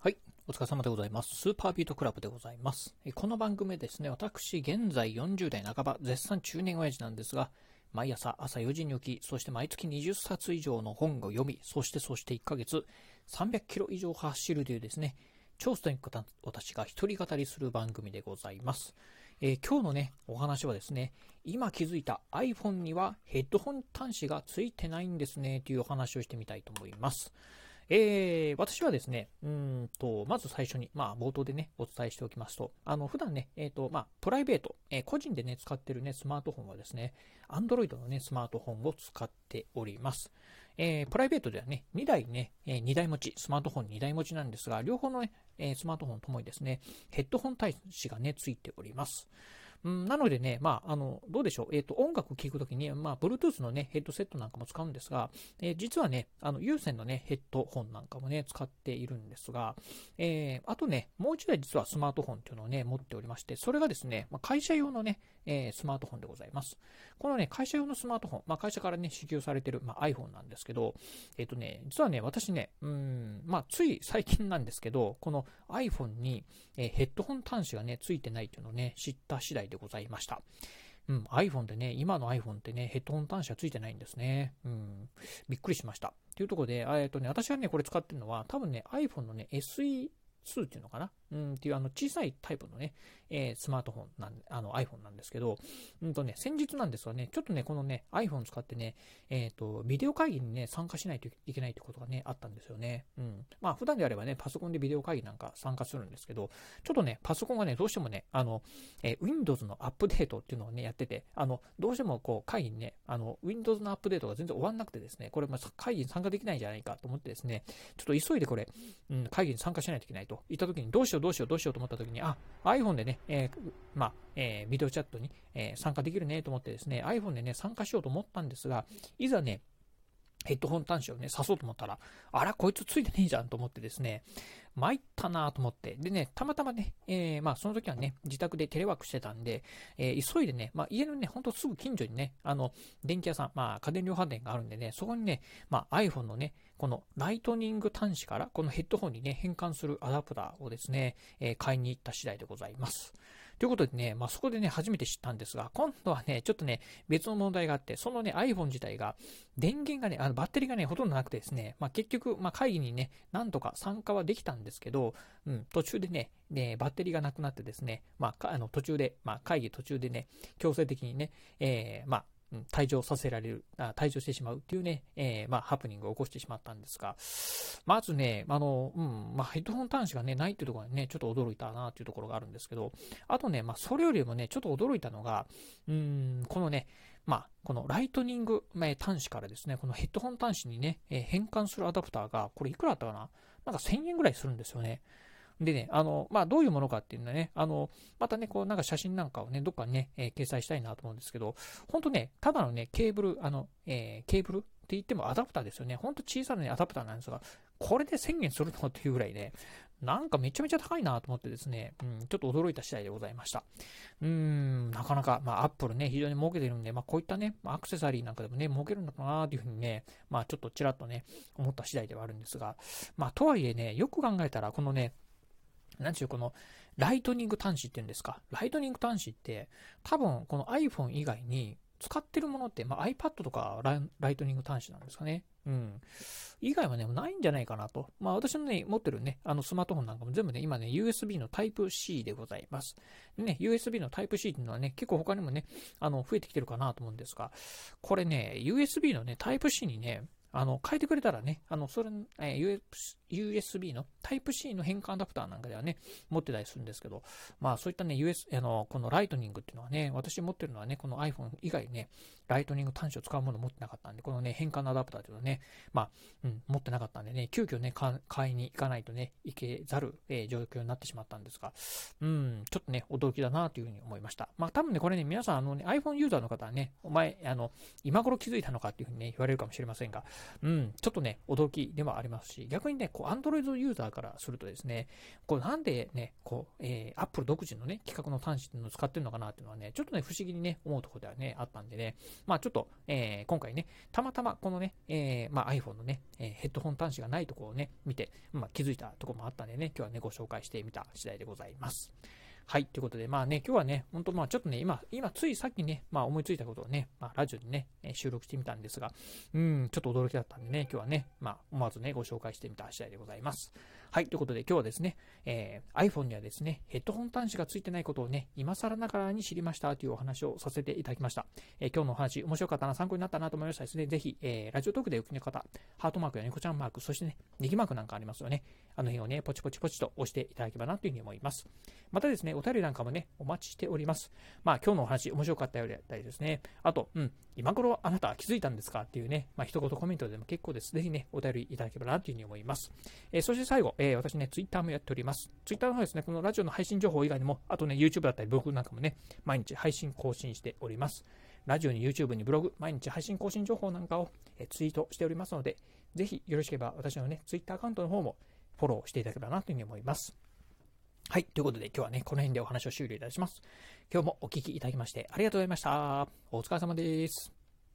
はい。お疲れ様でございます。スーパービートクラブでございます。この番組ですね、私、現在40代半ば、絶賛中年親父なんですが、毎朝朝4時に起き、そして毎月20冊以上の本を読み、そしてそして1ヶ月300キロ以上走るというですね、超ストイックな私が一人語りする番組でございます。えー今日のね、お話はですね、今気づいた iPhone にはヘッドホン端子がついてないんですね、というお話をしてみたいと思います。えー私はですね、うんと、まず最初に、まあ、冒頭でね、お伝えしておきますと、あの、普段ね、えっ、と、まあ、プライベート、えー個人でね、使ってるね、スマートフォンはですね、Android のね、スマートフォンを使っております。えープライベートではね、2台ね、え2台持ち、スマートフォン2台持ちなんですが、両方のね、えースマートフォンともにですね、ヘッドホン端子がね、ついております。うん、なのでね、まあ、あの、どうでしょう。えっ、と、音楽を聴くときに、まあ、Bluetooth のね、ヘッドセットなんかも使うんですが、えー実はね、あの、有線のね、ヘッドホンなんかもね、使っているんですが、えーあとね、もう一台実はスマートフォンっていうのをね、持っておりまして、それがですね、まあ、会社用のね、えスマートフォンでございます。このね、会社用のスマートフォン、まあ、会社からね、支給されてる、まあ、iPhone なんですけど、えっ、とね、実はね、私ね、うん、まあ、つい最近なんですけど、この iPhone に、えヘッドホン端子がね、ついてないっていうのをね、知った次第でございました。うん、iPhone でね、今の iPhone ってね、ヘッドホン端子はついてないんですね。うん、びっくりしました。というところで、えっとね、私はね、これ使ってるのは、多分ね、iPhone のね、SE っていうのかな？うん、っていうあの小さいタイプのね、えースマートフォンなん、あの iPhone なんですけど、うんとね、先日なんですがね、ちょっとね、このね、iPhone 使ってね、えっ、と、ビデオ会議にね、参加しないといけないってことがね、あったんですよね。うん。まあ、普段であればね、パソコンでビデオ会議なんか参加するんですけど、ちょっとね、パソコンがね、どうしてもね、あの、えー Windows のアップデートっていうのをね、やってて、あの、どうしてもこう、会議にね、あの、Windows のアップデートが全然終わんなくてですね、これ、まあ、会議に参加できないんじゃないかと思ってですね、ちょっと急いでこれ、うん、会議に参加しないといけないと言った時に、どうしようどうしようどうしようと思った時に、あ、iPhone でね、えーまあ、えービデオチャットに、えー参加できるねと思ってですね、iPhone でね、参加しようと思ったんですが、いざね、ヘッドホン端子をね、刺そうと思ったら、あら、こいつついてねえじゃんと思ってですね、参ったなと思って。でね、たまたまね、えーまあその時はね、自宅でテレワークしてたんで、えー急いでね、まあ家のね、ほんとすぐ近所にね、あの、電気屋さん、まあ家電量販店があるんでね、そこにね、まあ iPhone のね、このライトニング端子から、このヘッドホンにね、変換するアダプターをですね、えー買いに行った次第でございます。ということでね、まあそこでね、初めて知ったんですが、今度はね、ちょっとね、別の問題があって、そのね、iPhone 自体が、電源がね、あのバッテリーがね、ほとんどなくてですね、まあ結局、まあ会議にね、なんとか参加はできたんですけど、うん、途中でね、ねバッテリーがなくなってですね、まあ、あの途中で、まあ会議途中でね、強制的にね、えーまあ、退場させられる、あ退場してしまうっていうね、えーまあ、ハプニングを起こしてしまったんですが、まずね、あの、うん、まあ、ヘッドホン端子がね、ないっていうところにね、ちょっと驚いたなっていうところがあるんですけど、あとね、まあ、それよりもね、ちょっと驚いたのが、うん、このね、まあ、このライトニング端子からですね、このヘッドホン端子にね、え変換するアダプターが、これいくらだったかな？なんか1000円ぐらいするんですよね。でね、あの、まあ、どういうものかっていうのはね、あの、またね、こう、なんか写真なんかをね、どっかにね、えー掲載したいなと思うんですけど、ほんとね、ただのね、ケーブル、あの、えーケーブルって言ってもアダプターですよね。ほんと小さな、ね、アダプターなんですが、これで1000円するのっていうぐらいね、なんかめちゃめちゃ高いなと思ってですね、うん、ちょっと驚いた次第でございました。うーん、なかなか、まあ、アップルね、非常に儲けてるんで、まあ、こういったね、アクセサリーなんかでもね、儲けるのかなというふうにね、まあ、ちょっとちらっとね、思った次第ではあるんですが、まあ、とはいえね、よく考えたら、このね、なんちゅう、この、ライトニング端子っていうんですか？ライトニング端子って、多分、この iPhone 以外に、使ってるものって、まあ、iPad とかライライトニング端子なんですかね。うん。以外はね、ないんじゃないかなと。まあ、私のね、持ってるね、あの、スマートフォンなんかも全部ね、今ね、USB の Type-C でございます。ね、USB の Type-C っていうのはね、結構他にもね、あの、増えてきてるかなと思うんですが、これね、USB のね、Type-C にね、あの、変えてくれたらね、あの、それ、えー USB の Type-C の変換アダプターなんかではね、持ってたりするんですけど、まあそういったね、US、あの、このライトニングっていうのはね、私持ってるのはね、この iPhone 以外ね、ライトニング端子を使うもの持ってなかったんで、このね、変換のアダプターっていうのはね、まあ、うん、持ってなかったんでね、急遽ね、買いに行かないとね、行けざる、えー状況になってしまったんですが、うん、ちょっとね、驚きだなというふうに思いました。まあ多分ね、これね、皆さん、あのね、iPhone ユーザーの方はね、お前、あの、今頃気づいたのかっていうふうにね、言われるかもしれませんが、うん、ちょっとね、驚きではありますし、逆にね、こう、Android ユーザーからするとですね、こう、なんでね、こう、えー、Apple 独自のね、企画の端子のを使ってるのかなっていうのはね、ちょっとね、不思議にね、思うところではね、あったんでね、まあちょっと、えー、今回ね、たまたまこのね、えー、まあ iPhone のね、えー、ヘッドホン端子がないところをね、見て、まあ気づいたところもあったんでね、今日はね、ご紹介してみた次第でございます。はい。ということで、まあね、今日はね、本当まあちょっとね、今、今、ついさっきね、まあ思いついたことをね、まあラジオにね、収録してみたんですが、うん、ちょっと驚きだったんでね、今日はね、まあ思わずね、ご紹介してみた次第でございます。はい。ということで、今日はですね、えー、iPhone にはですね、ヘッドホン端子がついてないことをね、今更ながらに知りましたというお話をさせていただきました。えー、今日のお話、面白かったな、参考になったなと思いましたですね、ぜひ、えー、ラジオトークでお聞きの方、ハートマークや猫ちゃんマーク、そしてね、ネギマークなんかありますよね。あの辺をね、ポチポチポチと押していただければなというふうに思います。またですね、お便りなんかもね、お待ちしております。まあ、今日のお話、面白かったようだったりですね。あと、うん、今頃あなたは気づいたんですかっていうね、まあ、一言コメントでも結構です。ぜひね、お便りいただければなというふうに思います。えー、そして最後、えー、私ね、ツイッターもやっております。ツイッターの方ですね、このラジオの配信情報以外にも、あとね、YouTube だったり、ブログなんかもね、毎日配信更新しております。ラジオに YouTube にブログ、毎日配信更新情報なんかを、えツイートしておりますので、ぜひよろしければ私のね、Twitter アカウントの方もフォローしていただければなというふうに思います。はい。ということで今日はね、この辺でお話を終了いたします。今日もお聴きいただきましてありがとうございました。お疲れ様です。